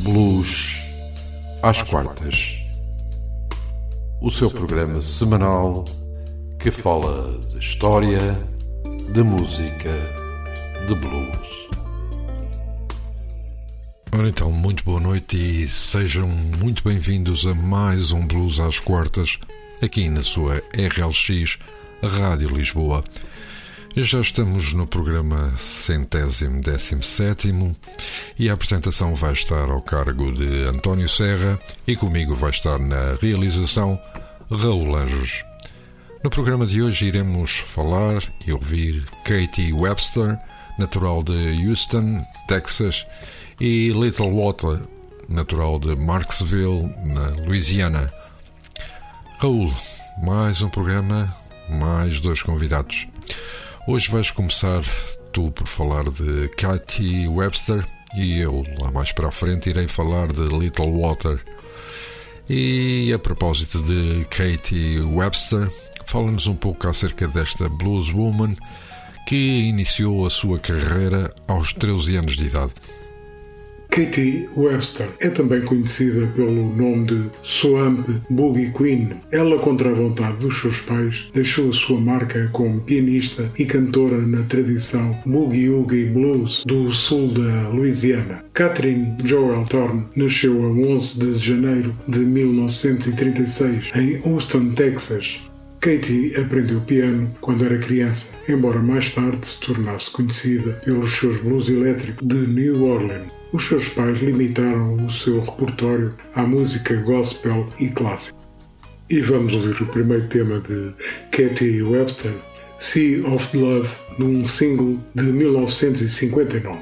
Blues às quartas. O seu programa semanal que fala de história, de música, de blues. Ora então, muito boa noite e sejam muito bem-vindos a mais um Blues às quartas, aqui na sua RLX Rádio Lisboa. Já estamos no programa centésimo décimo sétimo e a apresentação vai estar ao cargo de António Serra e comigo vai estar na realização Raul Anjos. No programa de hoje iremos falar e ouvir Katie Webster, natural de Houston, Texas, e Little Water, natural de Marksville, na Louisiana. Raul, mais um programa, mais dois convidados. Hoje vais começar tu por falar de Katie Webster e eu lá mais para a frente irei falar de Little Water. E a propósito de Katie Webster, fala-nos um pouco acerca desta blues woman que iniciou a sua carreira aos 13 anos de idade. Katie Webster é também conhecida pelo nome de Swamp Boogie Queen. Ela, contra a vontade dos seus pais, deixou a sua marca como pianista e cantora na tradição Boogie Woogie Blues do sul da Louisiana. Catherine Joel Thorne nasceu a 11 de janeiro de 1936 em Houston, Texas. Katie aprendeu piano quando era criança, embora mais tarde se tornasse conhecida pelos seus blues elétricos de New Orleans. Os seus pais limitaram o seu repertório à música gospel e clássica. E vamos ouvir o primeiro tema de Katie Webster, Sea of Love, num single de 1959.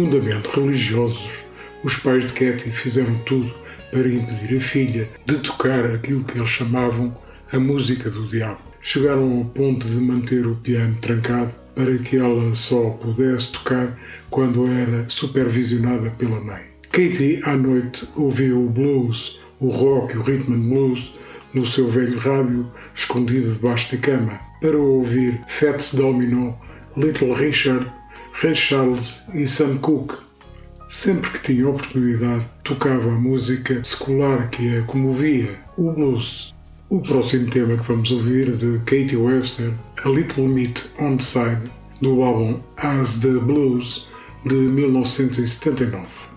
Profundamente religiosos, os pais de Katy fizeram tudo para impedir a filha de tocar aquilo que eles chamavam a música do diabo. Chegaram ao ponto de manter o piano trancado para que ela só pudesse tocar quando era supervisionada pela mãe. Katie, à noite, ouvia o blues, o rock e o rhythm and blues no seu velho rádio, escondido debaixo da cama, para ouvir Fats Domino, Little Richard, Ray Charles e Sam Cooke. Sempre que tinha oportunidade, tocava a música secular que a comovia, o blues. O próximo tema que vamos ouvir de Katie Webster, A Little Meat on the Side, do álbum As the Blues de 1979.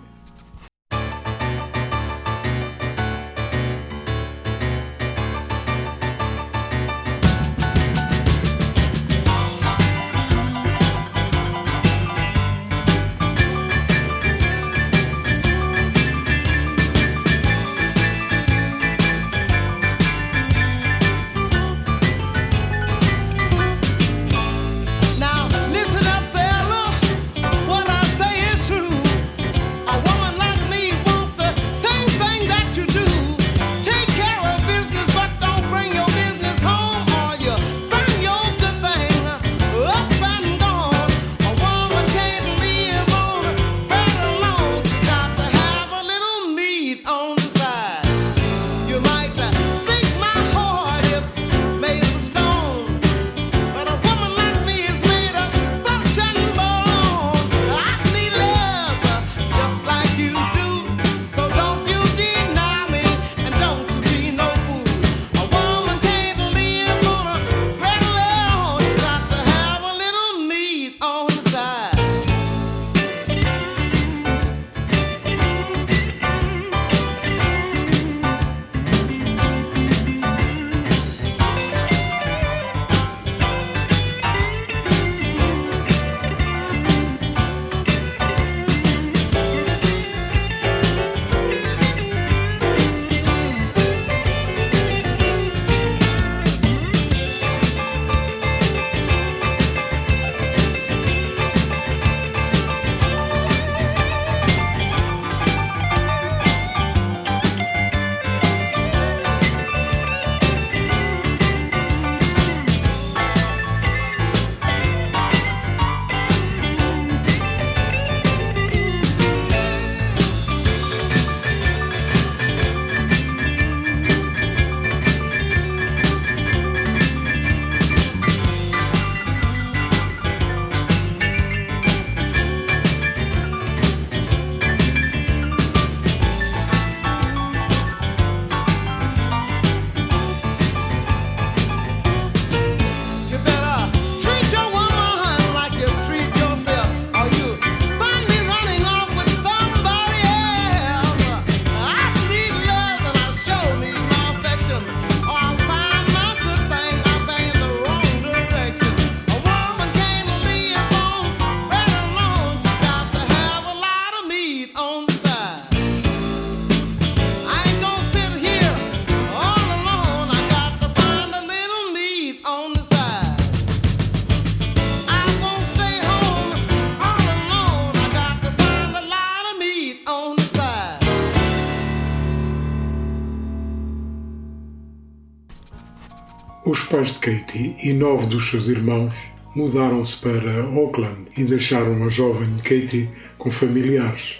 Pais de Katie e nove dos seus irmãos mudaram-se para Auckland e deixaram a jovem Katie com familiares.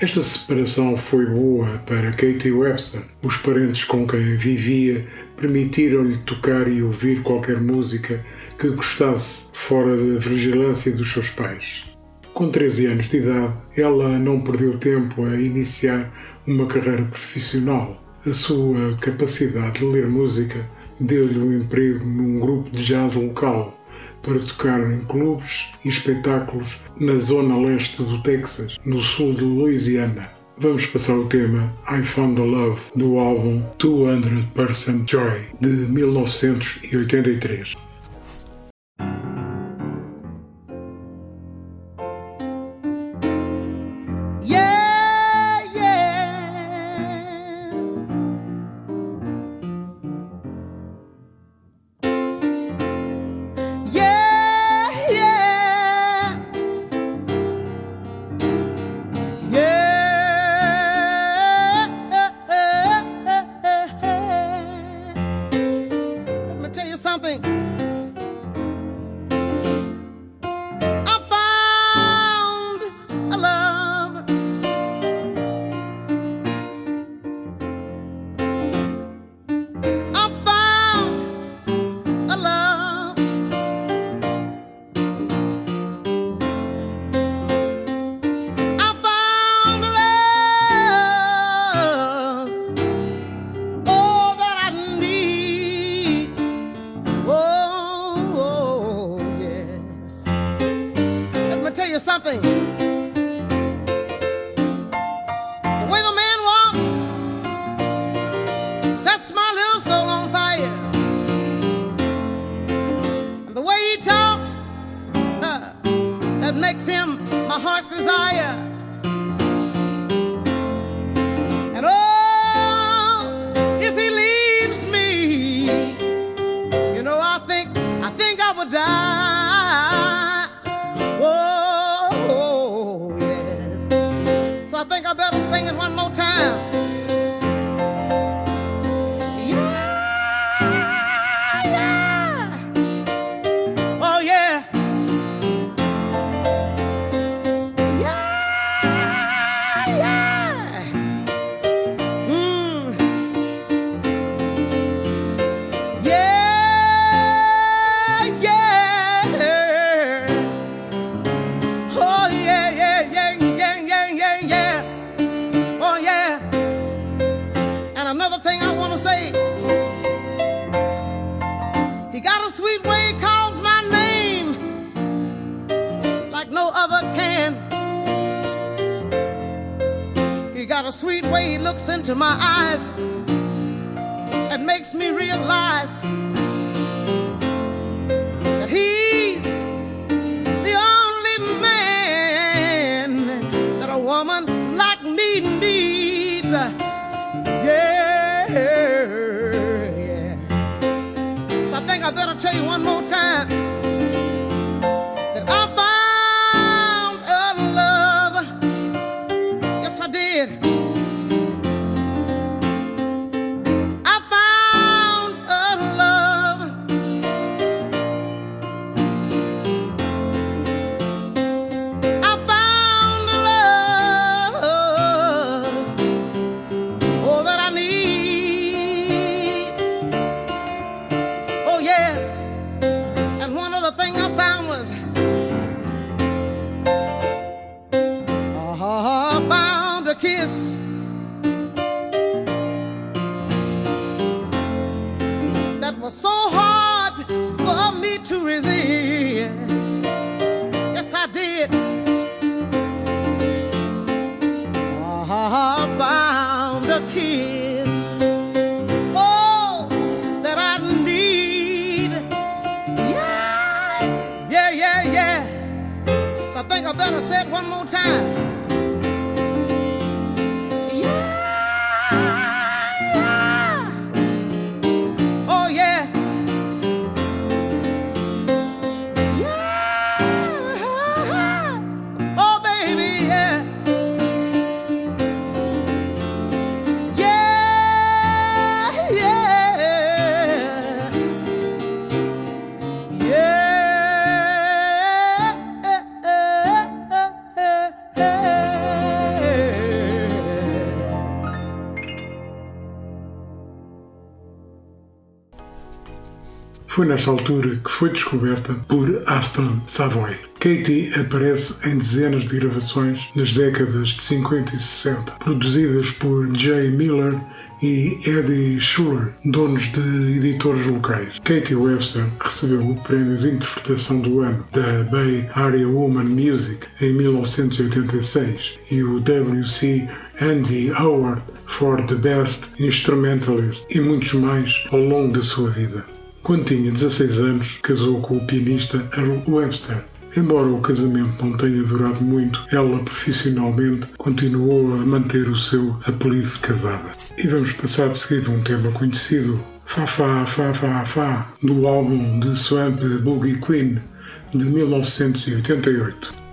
Esta separação foi boa para Katie Webster. Os parentes com quem vivia permitiram-lhe tocar e ouvir qualquer música que gostasse, fora da vigilância dos seus pais. Com 13 anos de idade, ela não perdeu tempo a iniciar uma carreira profissional. A sua capacidade de ler música deu-lhe um emprego num grupo de jazz local para tocar em clubes e espetáculos na zona leste do Texas, no sul de Louisiana. Vamos passar o tema I Found the Love do álbum 200% Joy de 1983. to my to resist. Yes, I did. Ah, I found a kiss. Oh, that I need. Yeah, yeah, yeah, yeah. So I think I better say it one more time. Foi nesta altura que foi descoberta por Aston Savoy. Katie aparece em dezenas de gravações nas décadas de 50 e 60, produzidas por Jay Miller e Eddie Schuller, donos de editores locais. Katie Webster recebeu o prémio de interpretação do ano da Bay Area Woman Music em 1986 e o W.C. Andy Howard for the Best Instrumentalist e muitos mais ao longo da sua vida. Quando tinha 16 anos, casou com o pianista Earl Webster. Embora o casamento não tenha durado muito, ela profissionalmente continuou a manter o seu apelido de casada. E vamos passar de seguida um tema conhecido, Fa Fa Fa Fa Fa, do álbum de Swamp Boogie Queen de 1988.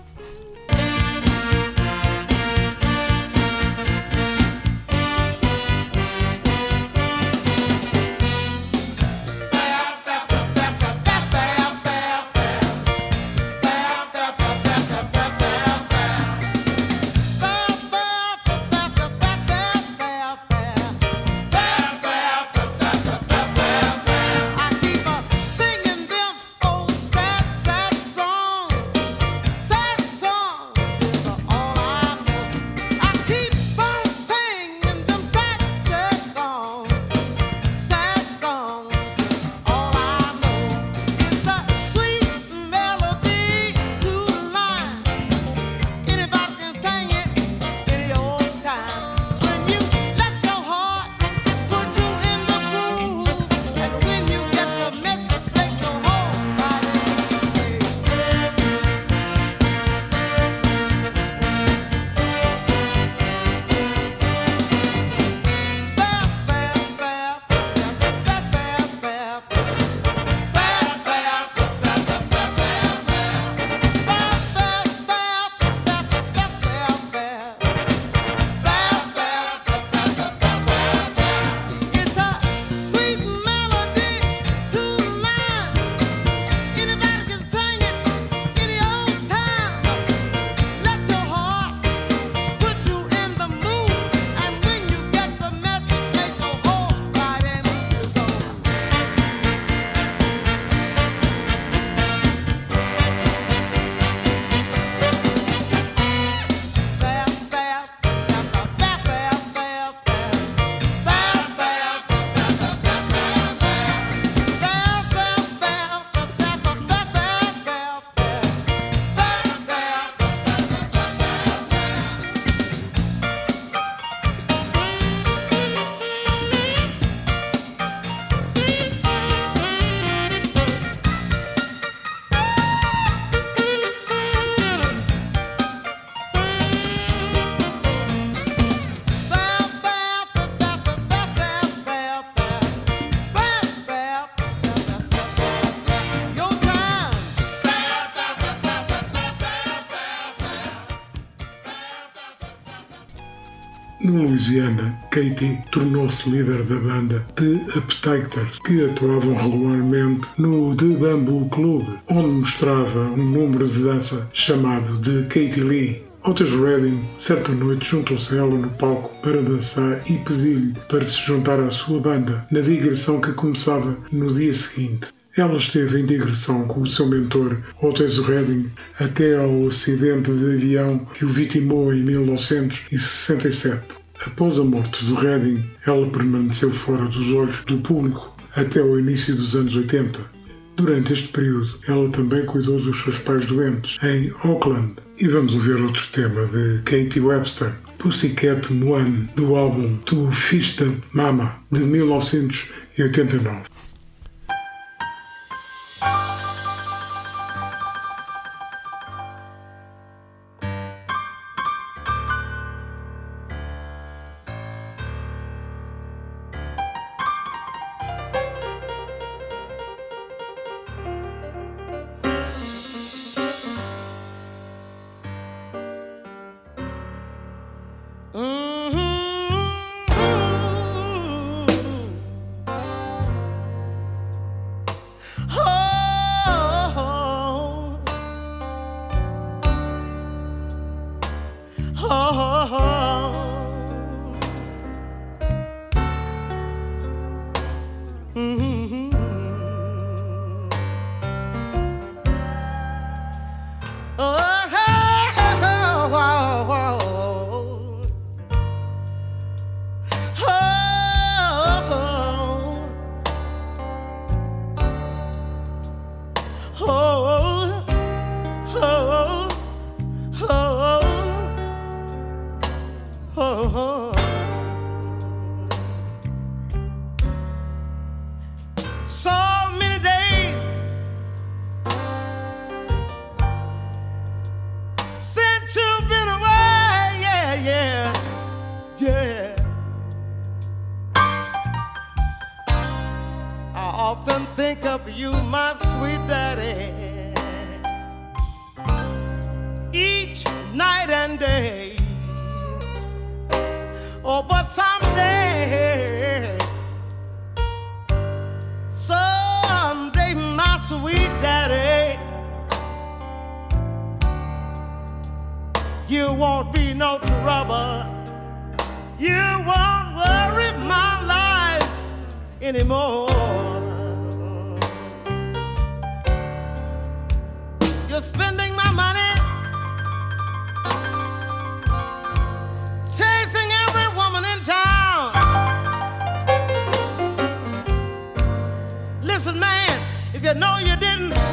Louisiana, Katie tornou-se líder da banda The Appetiters, que atuavam regularmente no The Bamboo Club, onde mostrava um número de dança chamado de Katie Lee. Otis Redding, certa noite, juntou-se a ela no palco para dançar e pediu-lhe para se juntar à sua banda, na digressão que começava no dia seguinte. Ela esteve em digressão com o seu mentor, Otis Redding, até ao acidente de avião que o vitimou em 1967. Após a morte de Redding, ela permaneceu fora dos olhos do público até o início dos anos 80. Durante este período, ela também cuidou dos seus pais doentes em Auckland, e vamos ouvir outro tema de Katie Webster, Pussycat Moan, do álbum To Fista Mama, de 1989. she's been away, yeah, yeah, yeah. I often think of you, my sweet daddy, each night and day. Oh, but someday. You won't be no trouble. You won't worry my life anymore. You're spending my money. Chasing every woman in town. Listen, man, if you know you didn't.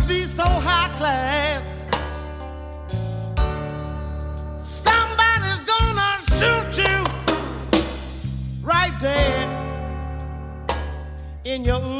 to be so high class. Somebody's gonna shoot you right there in your.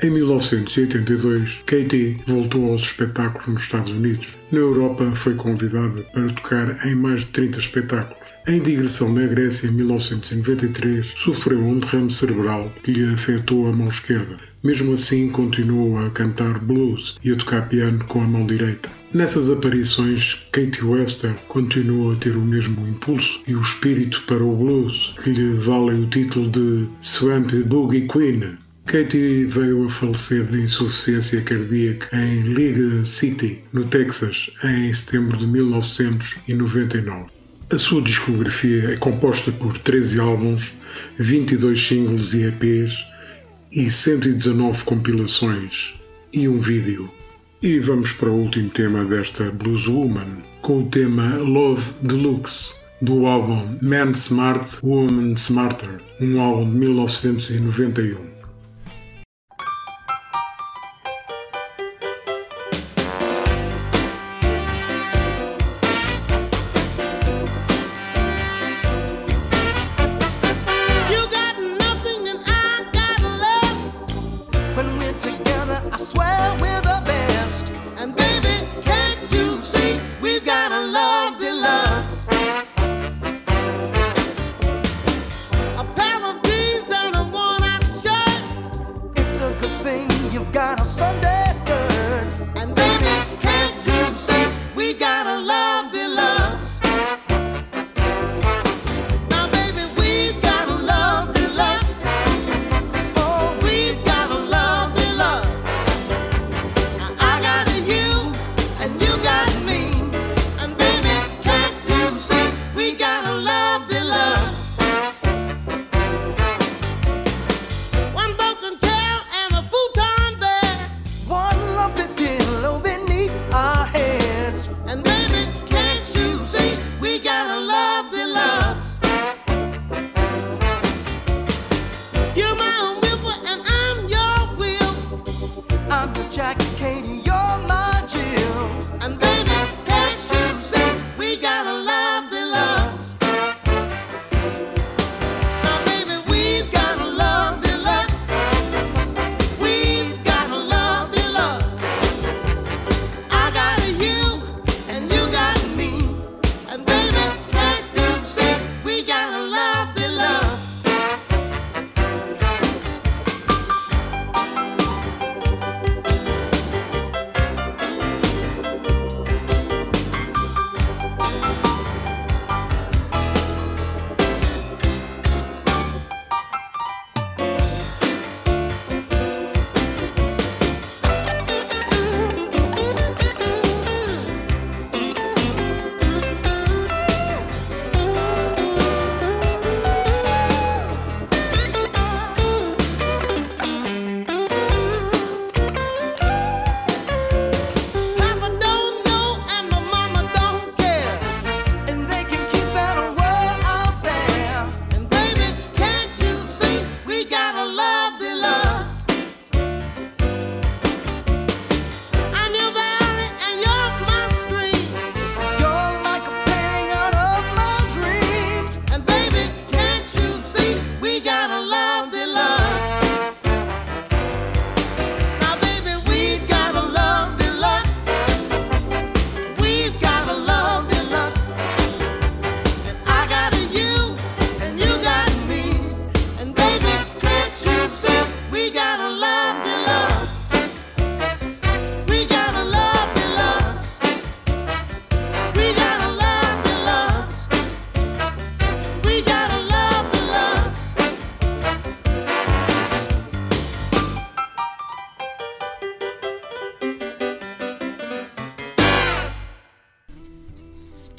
Em 1982, Katie voltou aos espetáculos nos Estados Unidos. Na Europa, foi convidada para tocar em mais de 30 espetáculos. Em digressão na Grécia, em 1993, sofreu um derrame cerebral que lhe afetou a mão esquerda. Mesmo assim, continuou a cantar blues e a tocar piano com a mão direita. Nessas aparições, Katie Webster continuou a ter o mesmo impulso e o espírito para o blues, que lhe valem o título de Swamp Boogie Queen. Katie veio a falecer de insuficiência cardíaca em Liga City, no Texas, em setembro de 1999. A sua discografia é composta por 13 álbuns, 22 singles e EPs e 119 compilações e um vídeo. E vamos para o último tema desta Blues Woman, com o tema Love Deluxe, do álbum Man Smart, Woman Smarter, um álbum de 1991.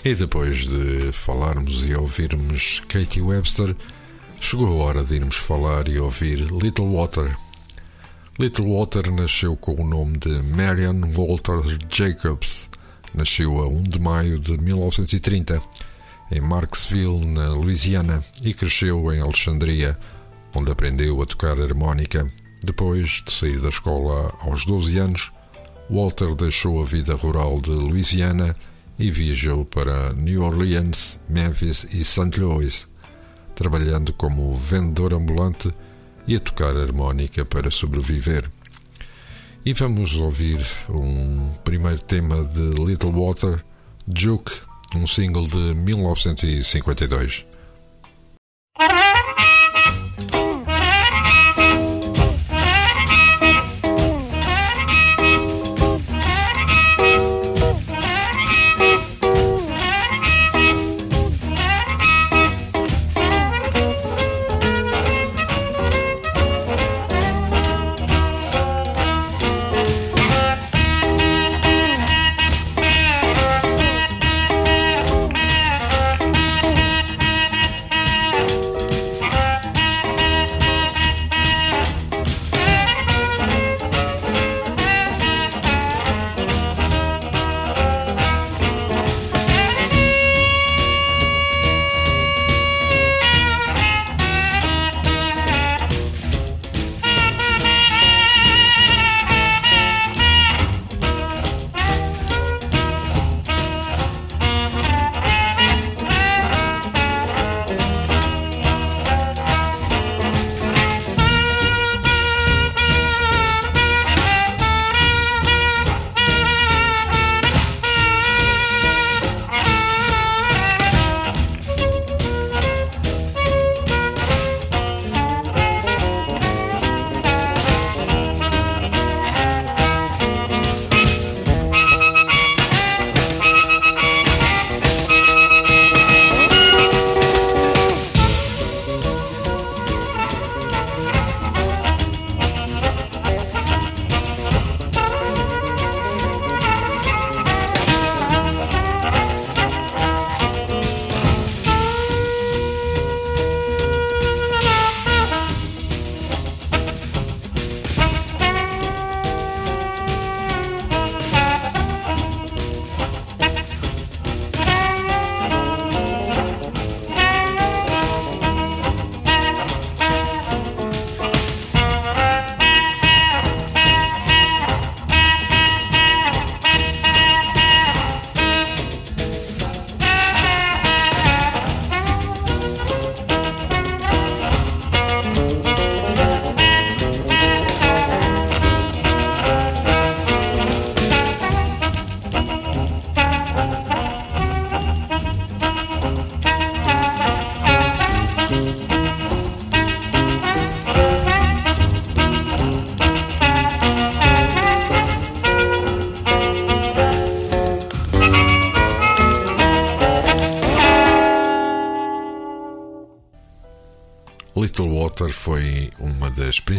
E depois de falarmos e ouvirmos Katie Webster, chegou a hora de irmos falar e ouvir Little Water. Little Water nasceu com o nome de Marian Walter Jacobs. Nasceu a 1 de maio de 1930 em Marksville, na Louisiana, e cresceu em Alexandria, onde aprendeu a tocar harmónica. Depois de sair da escola aos 12 anos, Walter deixou a vida rural de Louisiana e viajou para New Orleans, Memphis e St. Louis, trabalhando como vendedor ambulante e a tocar harmónica para sobreviver. E vamos ouvir um primeiro tema de Little Water, Juke, um single de 1952.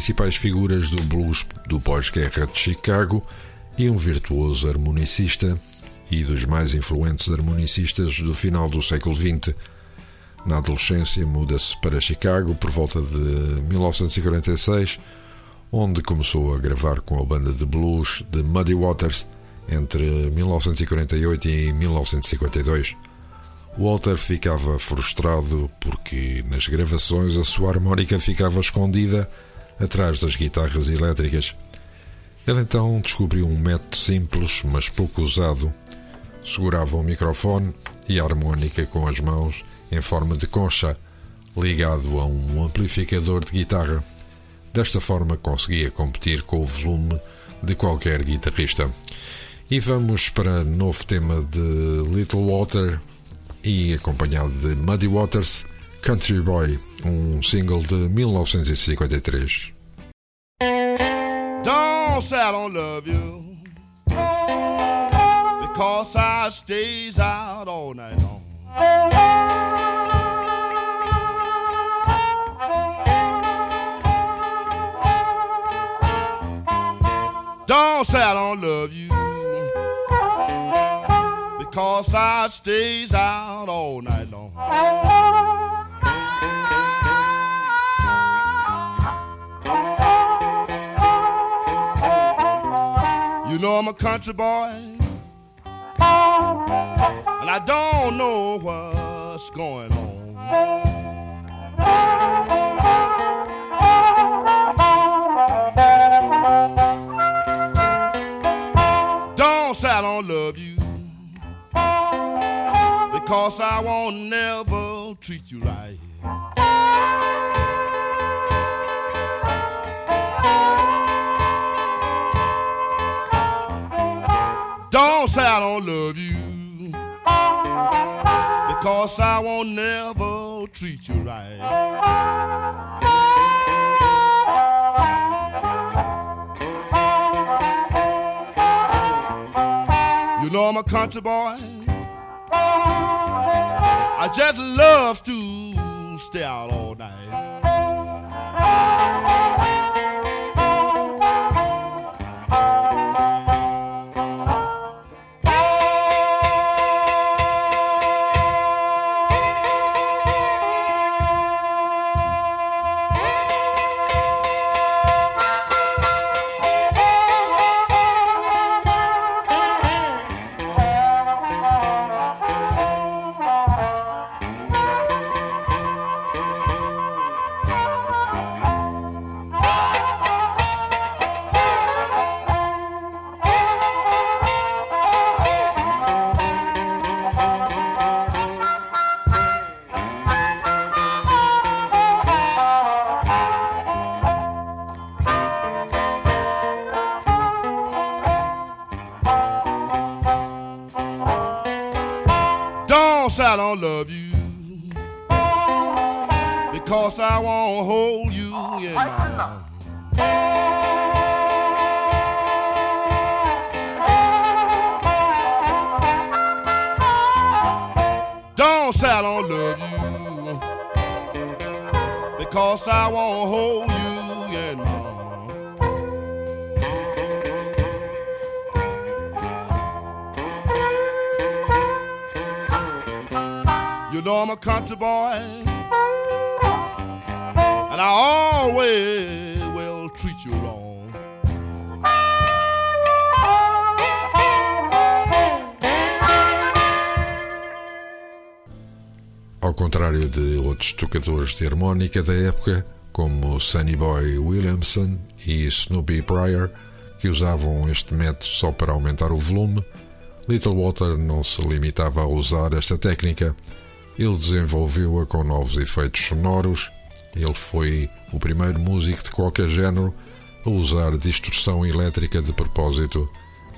Principais figuras do blues do pós-guerra de Chicago e um virtuoso harmonicista e dos mais influentes harmonicistas do final do século XX. Na adolescência, muda-se para Chicago por volta de 1946, onde começou a gravar com a banda de blues The Muddy Waters entre 1948 e 1952. Walter ficava frustrado porque nas gravações a sua harmónica ficava escondida atrás das guitarras elétricas. Ele então descobriu um método simples, mas pouco usado. Segurava o microfone e a harmónica com as mãos em forma de concha, ligado a um amplificador de guitarra. Desta forma conseguia competir com o volume de qualquer guitarrista. E vamos para novo tema de Little Water e acompanhado de Muddy Waters, Country Boy, um single de 1953. Don't say I don't love you because I stays out all night long. Don't say I don't love you because I stays out all night long. I'm a country boy, and I don't know what's going on. Don't say I don't love you, because I won't never treat you right. Don't say I don't love you, because I won't never treat you right. You know I'm a country boy. I just love to stay out all night. Treat you wrong. Ao contrário de outros tocadores de harmónica da época, como Sonny Boy Williamson e Snoopy Pryor, que usavam este método só para aumentar o volume, Little Walter não se limitava a usar esta técnica. Ele desenvolveu-a com novos efeitos sonoros. Ele foi o primeiro músico de qualquer género a usar distorção elétrica de propósito.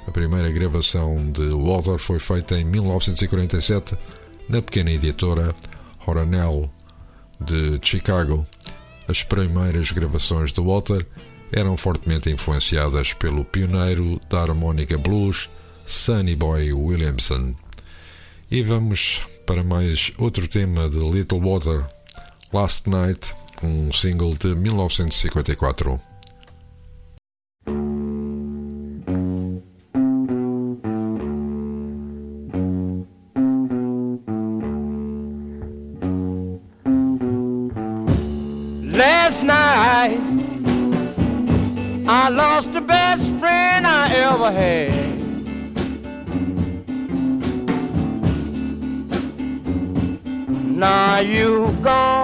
A primeira gravação de Walter foi feita em 1947 na pequena editora Horanel de Chicago. As primeiras gravações de Walter eram fortemente influenciadas pelo pioneiro da harmónica blues, Sonny Boy Williamson. E vamos para mais outro tema de Little Walter, Last Night, um single de 1954. Last night, I lost the best friend I ever had. Now you gone.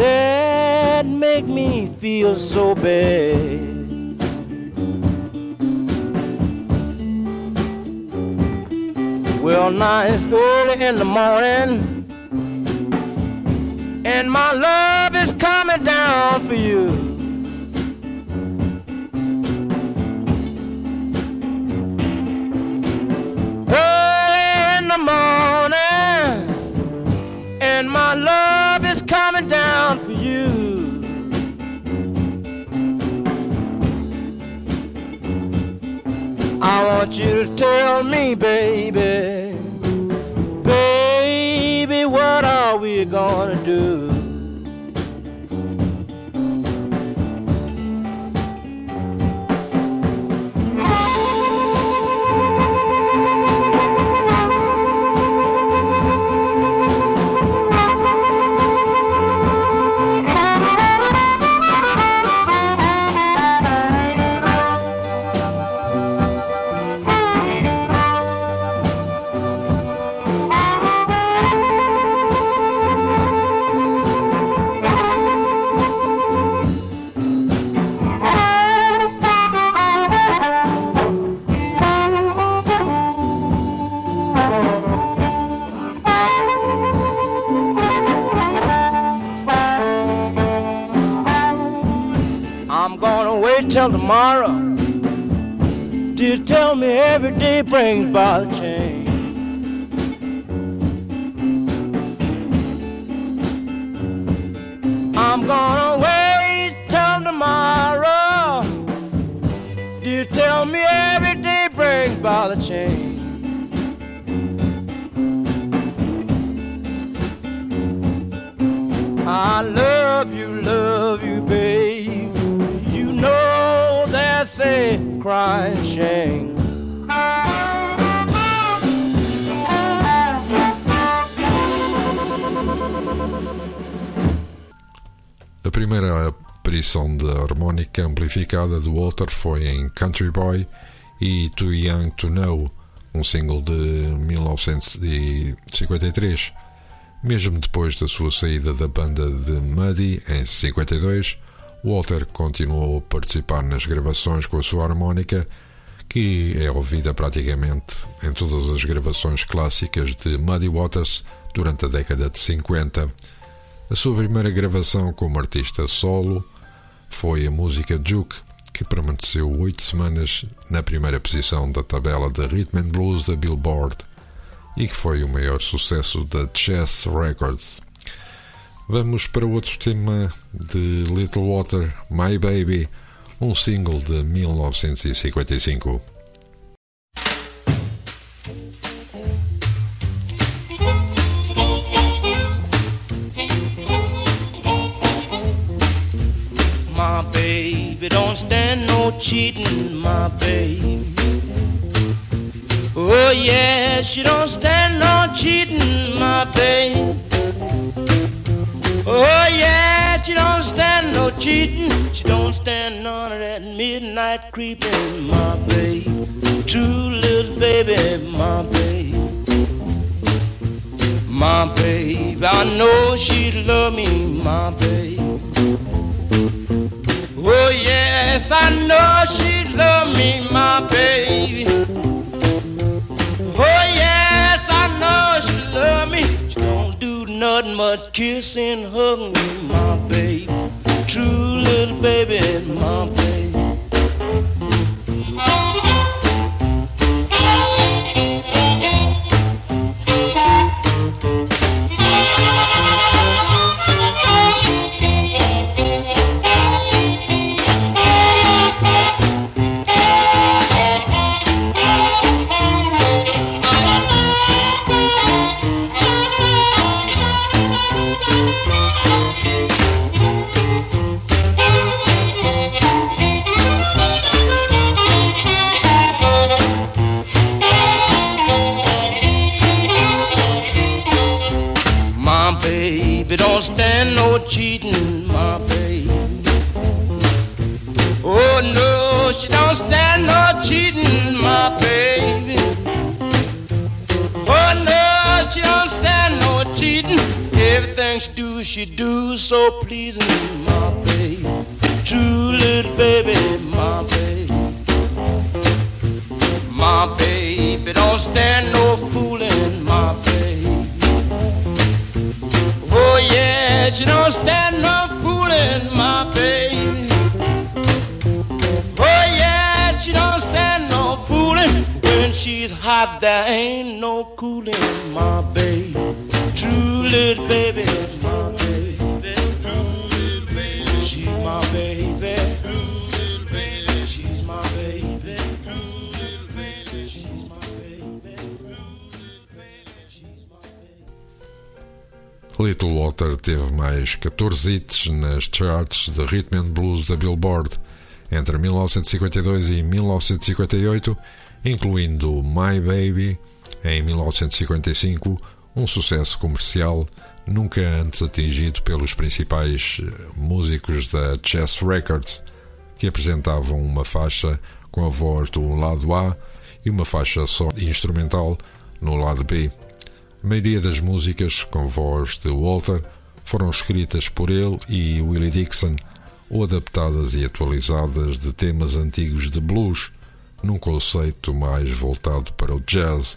That make me feel so bad. Well, now it's early in the morning and my love is coming down for you. You to tell me, baby, baby, what are we gonna tomorrow. Do you tell me every day brings by the change. I'm gonna wait till tomorrow. Do you tell me every day brings by the change? I love shame. A primeira aparição da harmónica amplificada do Walter foi em Country Boy e Too Young to Know, um single de 1953. Mesmo depois da sua saída da banda de Muddy em 52, Walter continuou a participar nas gravações com a sua harmónica, que é ouvida praticamente em todas as gravações clássicas de Muddy Waters durante a década de 50. A sua primeira gravação como artista solo foi a música Juke, que permaneceu oito semanas na primeira posição da tabela de Rhythm and Blues da Billboard e que foi o maior sucesso da Chess Records. Vamos para outro tema de Little Water, My Baby, um single de 1955. My baby don't stand no cheating, my baby. Oh yeah, she don't stand no cheating, my baby. Oh yeah, she don't stand no cheating. She don't stand none of that midnight creeping, my baby. True little baby, my baby. My baby, I know she'd love me, my baby. Oh yes, I know she love me, my baby. Oh yes, I know she love me. She don't do nothing but kiss and hug me, my baby. True little baby, my baby. She do, so pleasing, my baby. True little baby, my baby. My baby don't stand no fooling, my baby. Oh yeah, she don't stand no fooling, my baby. Oh yeah, she don't stand no fooling. When she's hot, there ain't no cooling, my baby. True little baby. Little Water teve mais 14 hits nas charts de Rhythm and Blues da Billboard entre 1952 e 1958, incluindo My Baby em 1955, um sucesso comercial nunca antes atingido pelos principais eh, músicos da Chess Records, que apresentavam uma faixa com a voz do lado A e uma faixa só instrumental no lado B. A maioria das músicas, com voz de Walter, foram escritas por ele e Willie Dixon, ou adaptadas e atualizadas de temas antigos de blues, num conceito mais voltado para o jazz.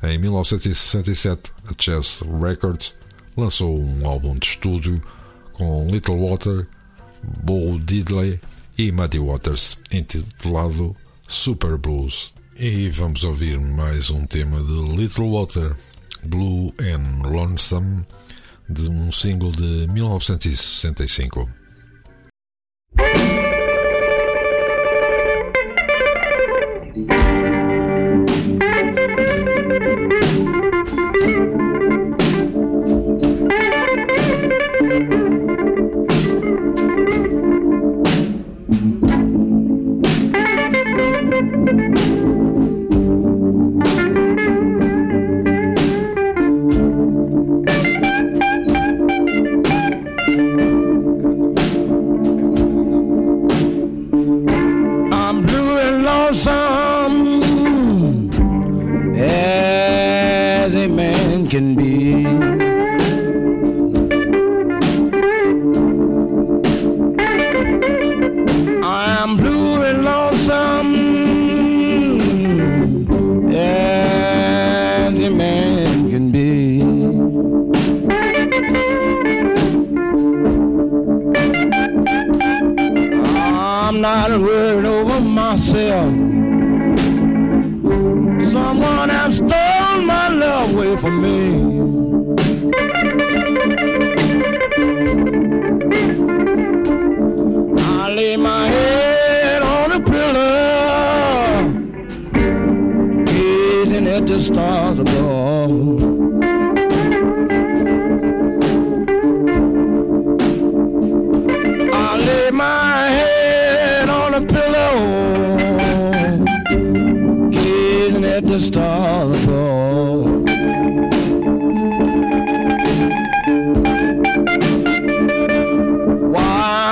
Em 1967, a Chess Records lançou um álbum de estúdio com Little Water, Bo Diddley e Muddy Waters, intitulado Super Blues. E vamos ouvir mais um tema de Little Water, Blue and Lonesome, de um single de 1965.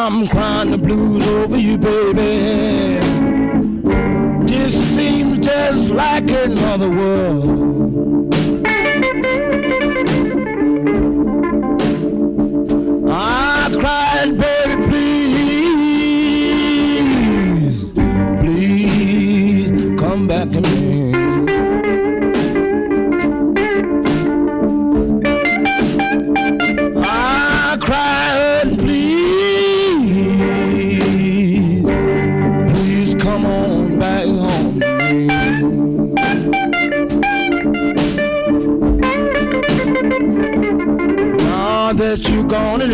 I'm crying the blues over you, baby. This seems just like another world.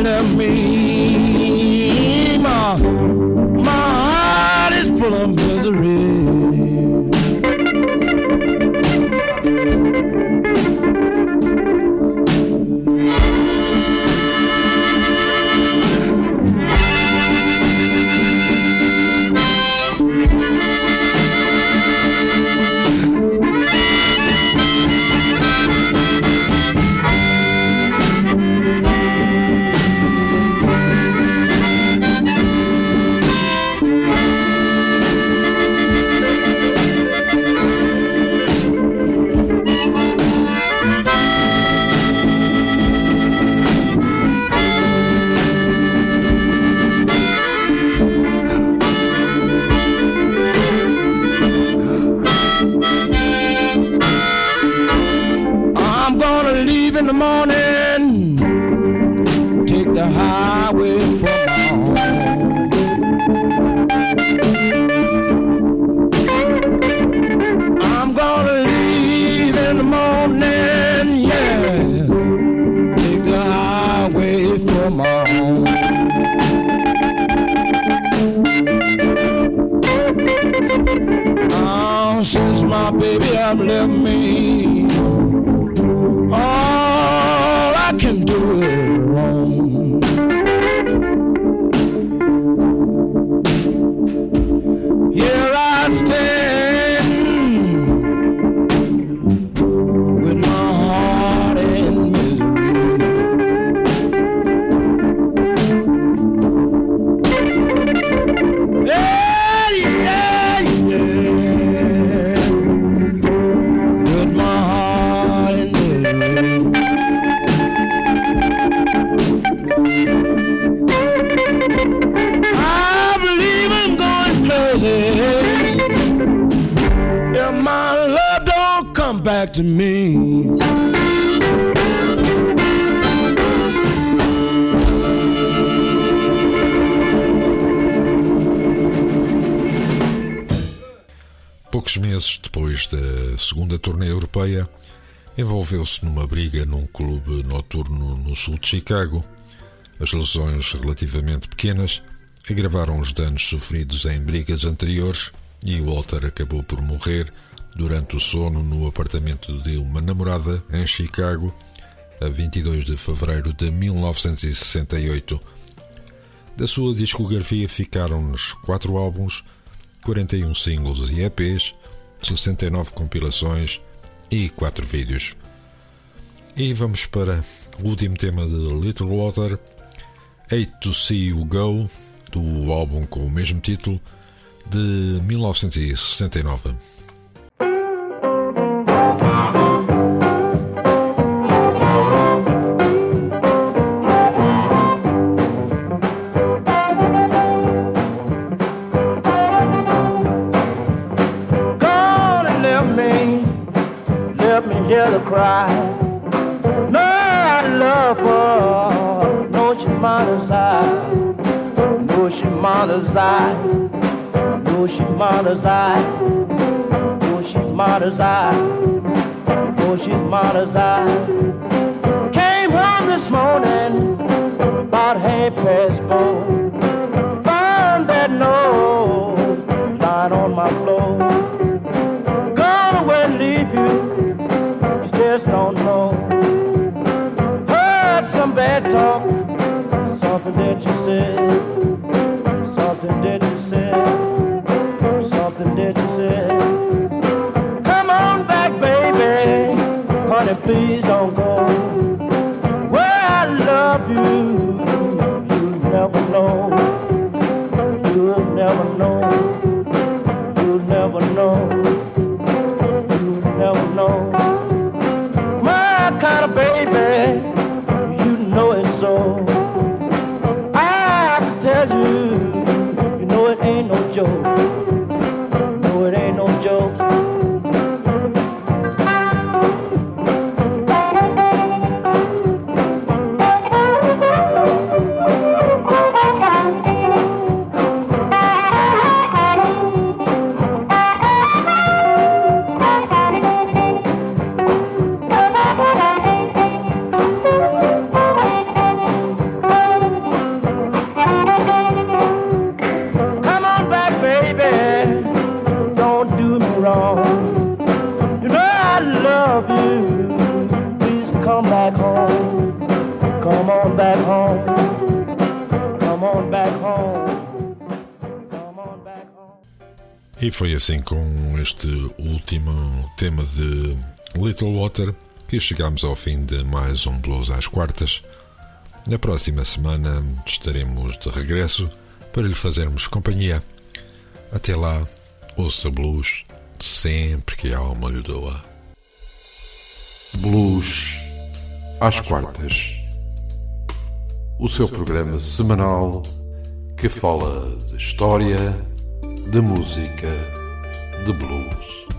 Anam I'm gonna leave in the morning. Take the highway from home. I'm gonna leave in the morning, yeah. Take the highway for my home. Oh, since my baby have left me. can do it. Meses depois da segunda turnê europeia, envolveu-se numa briga num clube noturno no sul de Chicago. As lesões relativamente pequenas agravaram os danos sofridos em brigas anteriores e Walter acabou por morrer durante o sono no apartamento de uma namorada em Chicago a 22 de fevereiro de 1968. Da sua discografia ficaram-nos quatro álbuns, 41 singles e EPs, 69 compilações e 4 vídeos. E vamos para o último tema de Little Water, Hate to See You Go, do álbum com o mesmo título, de 1969. My desire. No, she's my desire. No, she's my desire. No, she's my desire. Came home this morning, about half past four. Found that note lying on my floor. Gone away leave you, you just don't know. Heard some bad talk, something that you said, honey, please don't go. Where I love you, you'll never know. Foi assim com este último tema de Little Water que chegamos ao fim de mais um Blues às quartas. Na próxima semana estaremos de regresso para lhe fazermos companhia. Até lá, ouça blues sempre que a alma lhe doa. Blues às quartas. O seu programa semanal que fala de história, de música, de blues.